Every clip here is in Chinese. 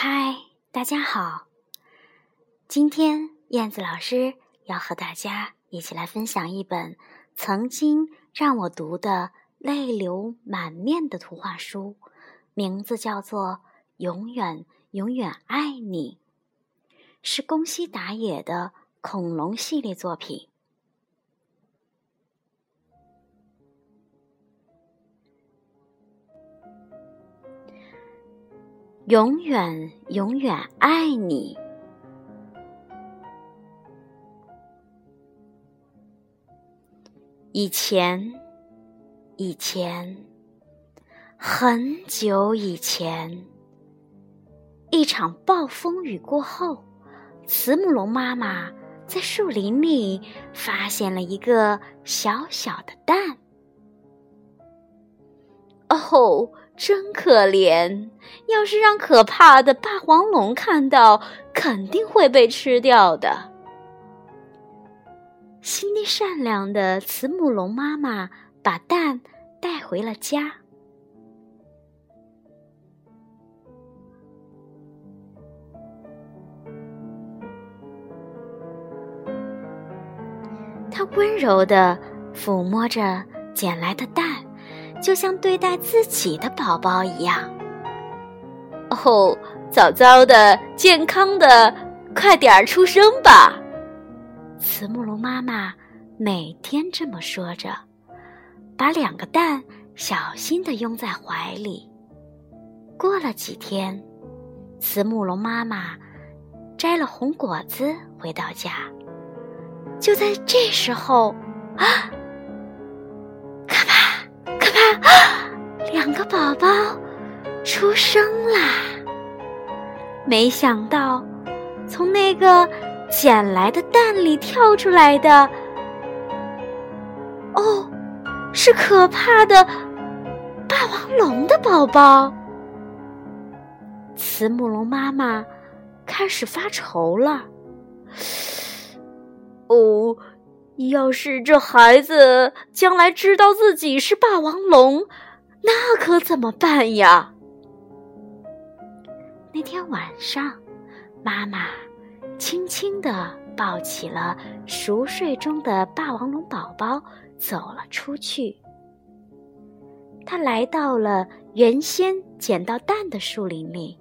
嗨，大家好！今天燕子老师要和大家一起来分享一本曾经让我读的泪流满面的图画书，名字叫做《永远永远爱你》，是宫西达也的恐龙系列作品。永远永远爱你。以前，以前，很久以前，一场暴风雨过后，慈母龙妈妈在树林里发现了一个小小的蛋。哦。真可怜！要是让可怕的霸王龙看到，肯定会被吃掉的。心地善良的慈母龙妈妈把蛋带回了家。她温柔的抚摸着捡来的蛋。就像对待自己的宝宝一样。哦，早早的、健康的，快点儿出生吧！慈母龙妈妈每天这么说着，把两个蛋小心的拥在怀里。过了几天，慈母龙妈妈摘了红果子回到家。就在这时候，啊！宝宝出生啦！没想到，从那个捡来的蛋里跳出来的，哦，是可怕的霸王龙的宝宝。慈母龙妈妈开始发愁了。哦，要是这孩子将来知道自己是霸王龙，那可怎么办呀？那天晚上，妈妈轻轻地抱起了熟睡中的霸王龙宝宝，走了出去。她来到了原先捡到蛋的树林里，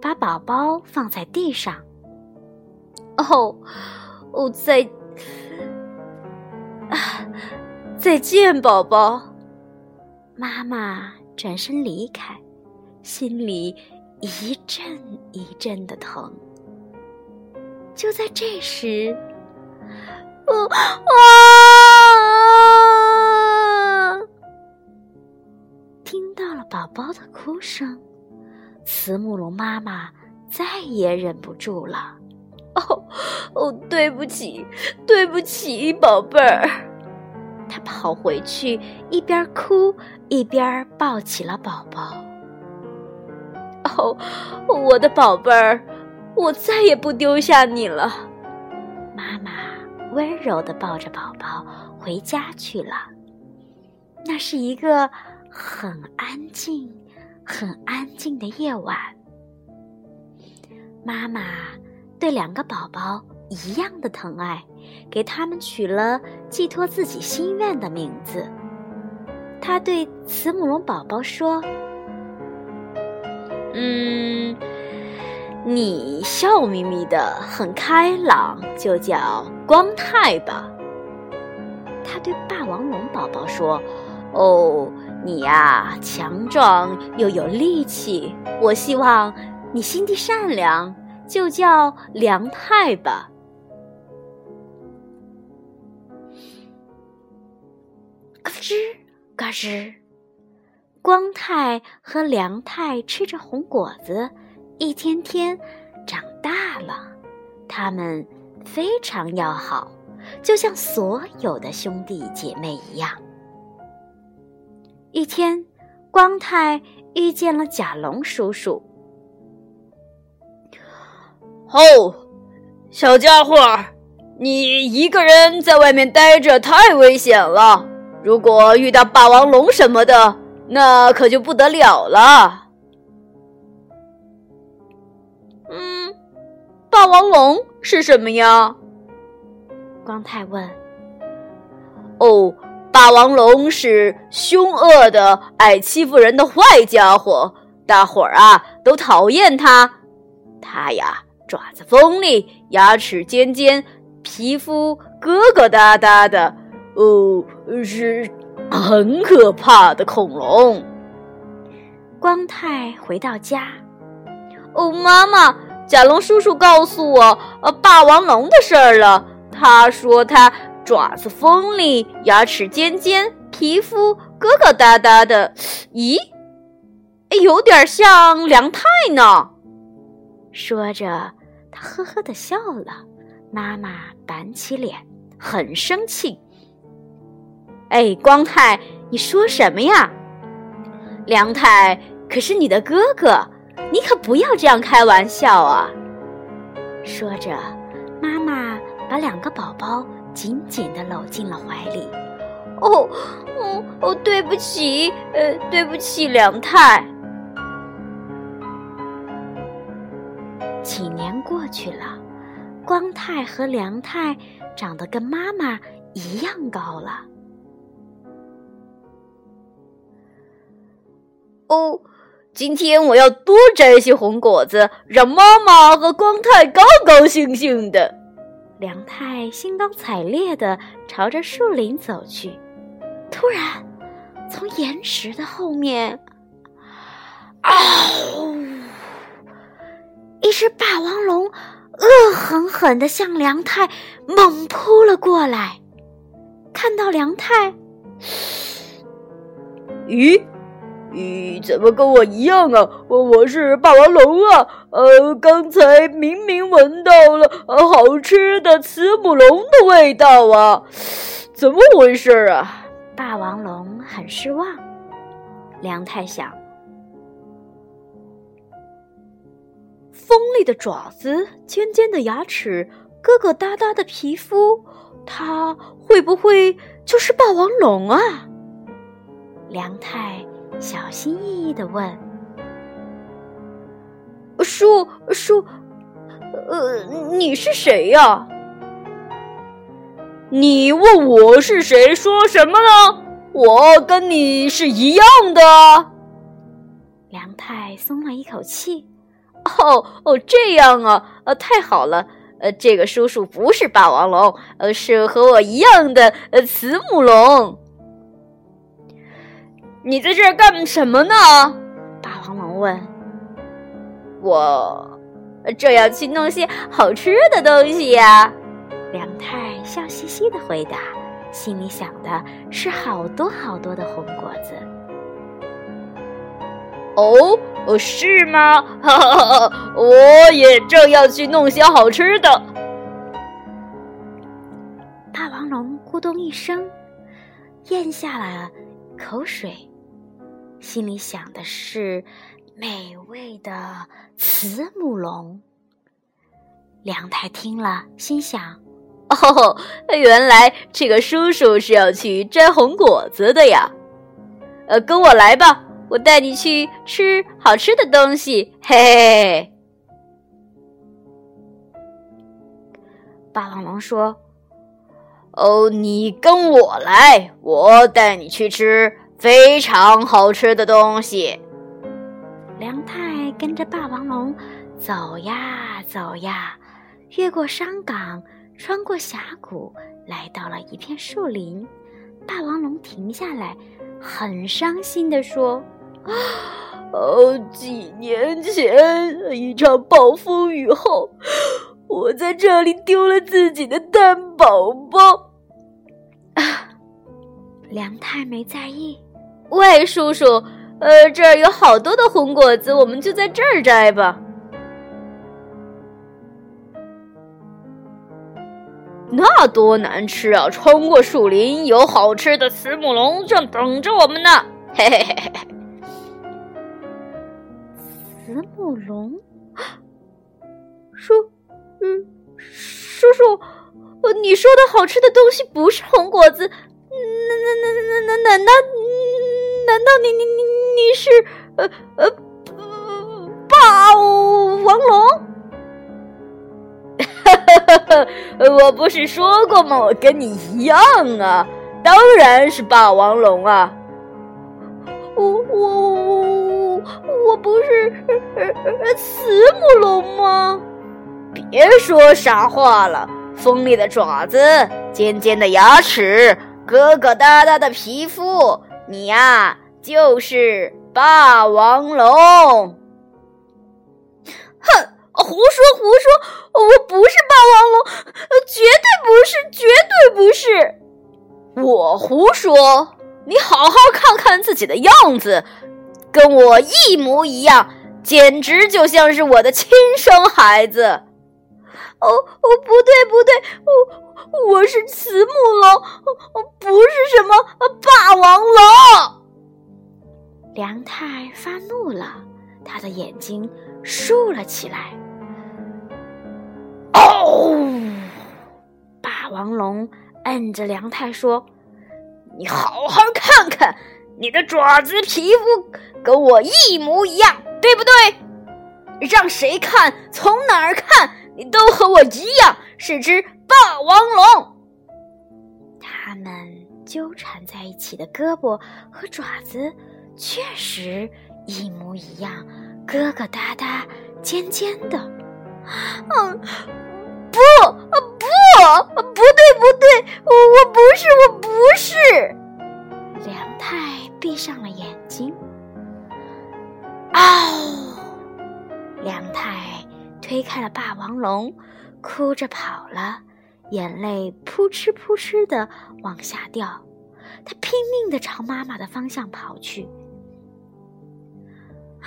把宝宝放在地上。哦，哦，再啊，再见，宝宝。妈妈转身离开，心里一阵一阵的疼。就在这时，啊啊！听到了宝宝的哭声，慈母龙妈妈再也忍不住了。哦哦，对不起，对不起，宝贝儿。他跑回去，一边哭一边抱起了宝宝。哦，我的宝贝儿，我再也不丢下你了。妈妈温柔的抱着宝宝回家去了。那是一个很安静、很安静的夜晚。妈妈对两个宝宝。一样的疼爱，给他们取了寄托自己心愿的名字。他对慈母龙宝宝说：“嗯，你笑眯眯的，很开朗，就叫光太吧。”他对霸王龙宝宝说：“哦，你呀，强壮又有力气，我希望你心地善良，就叫梁太吧。”吱嘎吱，光太和梁太吃着红果子，一天天长大了。他们非常要好，就像所有的兄弟姐妹一样。一天，光太遇见了甲龙叔叔。哦，小家伙，你一个人在外面待着太危险了。如果遇到霸王龙什么的，那可就不得了了。嗯，霸王龙是什么呀？光太问。哦，霸王龙是凶恶的、爱欺负人的坏家伙，大伙儿啊都讨厌它。它呀，爪子锋利，牙齿尖尖，皮肤疙疙瘩瘩的，哦，是很可怕的恐龙。光太回到家，哦，妈妈，甲龙叔叔告诉我，呃，霸王龙的事儿了。他说他。爪子锋利，牙齿尖尖，皮肤疙疙瘩瘩的。咦，有点像梁太呢。说着，他呵呵的笑了。妈妈板起脸，很生气。哎，光太，你说什么呀？梁太可是你的哥哥，你可不要这样开玩笑啊！说着，妈妈把两个宝宝。紧紧的搂进了怀里。哦，哦，哦，对不起，呃，对不起，梁太。几年过去了，光太和梁太长得跟妈妈一样高了。哦，今天我要多摘些红果子，让妈妈和光太高高兴兴的。梁太兴高采烈地朝着树林走去，突然，从岩石的后面，嗷！一只霸王龙恶狠狠地向梁太猛扑了过来。看到梁太，咦？你怎么跟我一样啊？我我是霸王龙啊！呃，刚才明明闻到了好吃的慈母龙的味道啊，怎么回事啊？霸王龙很失望。梁太想，锋利的爪子，尖尖的牙齿，疙疙瘩瘩的皮肤，它会不会就是霸王龙啊？梁太。小心翼翼的问：“叔叔，呃，你是谁呀？你问我是谁，说什么呢？我跟你是一样的。”梁太松了一口气。哦哦，这样啊，呃，太好了，呃，这个叔叔不是霸王龙，呃，是和我一样的呃慈母龙。你在这儿干什么呢？霸王龙问。我正要去弄些好吃的东西呀。梁太笑嘻嘻的回答，心里想的是好多好多的红果子。哦，哦，是吗？哈哈哈！我也正要去弄些好吃的。霸王龙咕咚一声，咽下了口水。心里想的是美味的慈母龙。梁太听了，心想：“哦，原来这个叔叔是要去摘红果子的呀！呃，跟我来吧，我带你去吃好吃的东西。”嘿嘿嘿。霸王龙说：“哦，你跟我来，我带你去吃。”非常好吃的东西。梁太跟着霸王龙走呀走呀，越过山岗，穿过峡谷，来到了一片树林。霸王龙停下来，很伤心地说：“哦，几年前一场暴风雨后，我在这里丢了自己的蛋宝宝。”梁太没在意。喂，叔叔，呃，这儿有好多的红果子，我们就在这儿摘吧。那多难吃啊！穿过树林，有好吃的慈母龙正等着我们呢。嘿嘿嘿嘿。慈母龙，叔，嗯，叔叔，你说的好吃的东西不是红果子，那那那那那那那？难道你你你你是呃呃霸王龙？哈 哈我不是说过吗？我跟你一样啊，当然是霸王龙啊！我我我我不是慈母龙吗？别说傻话了，锋利的爪子，尖尖的牙齿，疙疙瘩瘩的皮肤，你呀就是霸王龙。哼，胡说胡说！我不是霸王龙，绝对不是，绝对不是！我胡说？你好好看看自己的样子，跟我一模一样，简直就像是我的亲生孩子。哦哦，不对不对，我我是慈母龙，不是什么霸王龙。梁太发怒了，他的眼睛竖了起来。哦！霸王龙摁着梁太说：“你好好看看，你的爪子、皮肤跟我一模一样，对不对？让谁看，从哪儿看，你都和我一样是只霸王龙。”他们纠缠在一起的胳膊和爪子确实一模一样，疙疙瘩瘩、尖尖的。嗯。不，不，不对，不对，我我不是，我不是。梁太闭上了眼睛。嗷！推开了霸王龙，哭着跑了，眼泪扑哧扑哧的往下掉。他拼命的朝妈妈的方向跑去。啊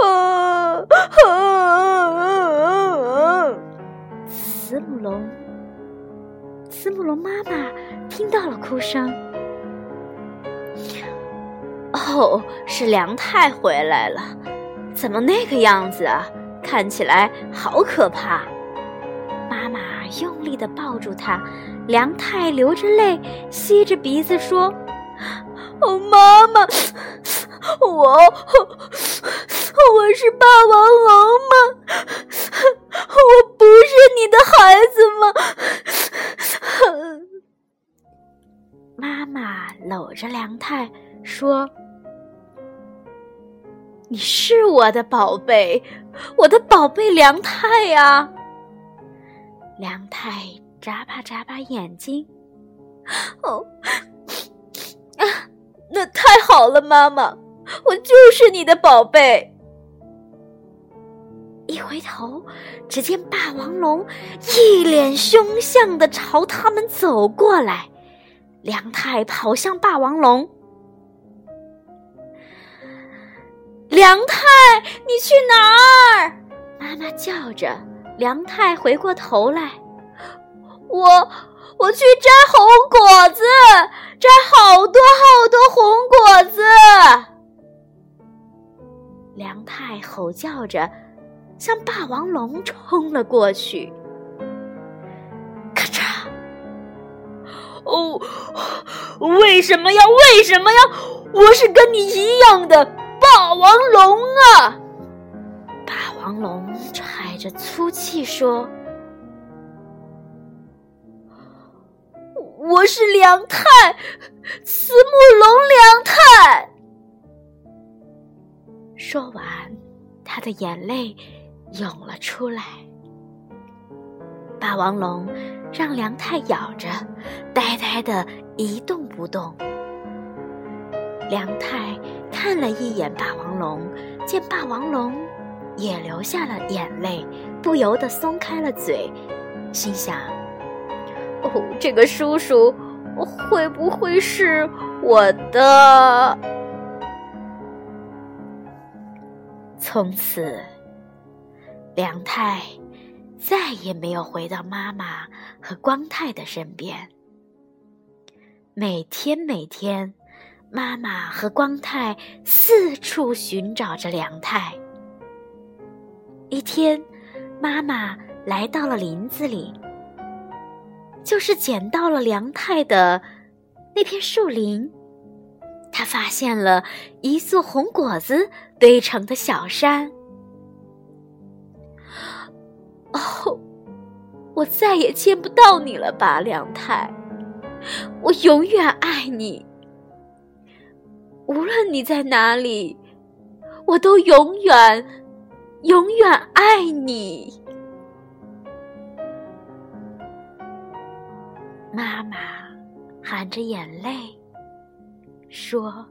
啊啊！慈母龙，慈母龙妈妈听到了哭声。哦，是梁太回来了，怎么那个样子啊？看起来好可怕。妈妈用力的抱住他，梁太流着泪，吸着鼻子说：“哦，妈妈，我我是霸王龙吗？我不是你的孩子吗？”妈妈搂着梁太说：“你是我的宝贝，我的宝贝梁太呀。”梁太眨巴眨巴眼睛，哦，啊，那太好了，妈妈，我就是你的宝贝。一回头，只见霸王龙一脸凶相的朝他们走过来。梁太跑向霸王龙，梁太，你去哪儿？妈妈叫着。梁太回过头来，我我去摘红果子，摘好多好多红果子。梁太吼叫着，向霸王龙冲了过去。咔嚓！哦，为什么呀？为什么呀？我是跟你一样的王龙啊！霸王龙喘着粗气说：“我是梁太，慈母龙梁太。”说完，他的眼泪涌了出来。霸王龙让梁太咬着，呆呆的一动不动。梁太看了一眼霸王龙，见霸王龙。也流下了眼泪，不由得松开了嘴，心想：“哦，这个叔叔会不会是我的？”从此，梁太再也没有回到妈妈和光太的身边。每天每天，妈妈和光太四处寻找着梁太。一天，妈妈来到了林子里，就是捡到了梁太的那片树林。她发现了一座红果子堆成的小山。哦，我我再也见不到你了吧，梁太？我永远爱你，无论你在哪里，我都永远、永远爱你。妈妈含着眼泪说。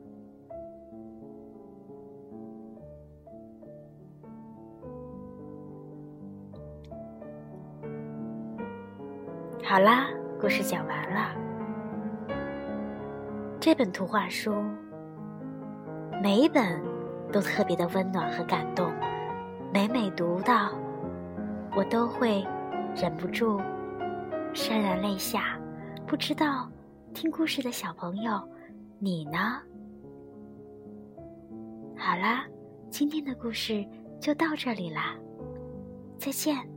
好啦，故事讲完了。这本图画书，每一本都特别的温暖和感动。每每读到，我都会忍不住潸然泪下。不知道听故事的小朋友，你呢？好啦，今天的故事就到这里啦，再见。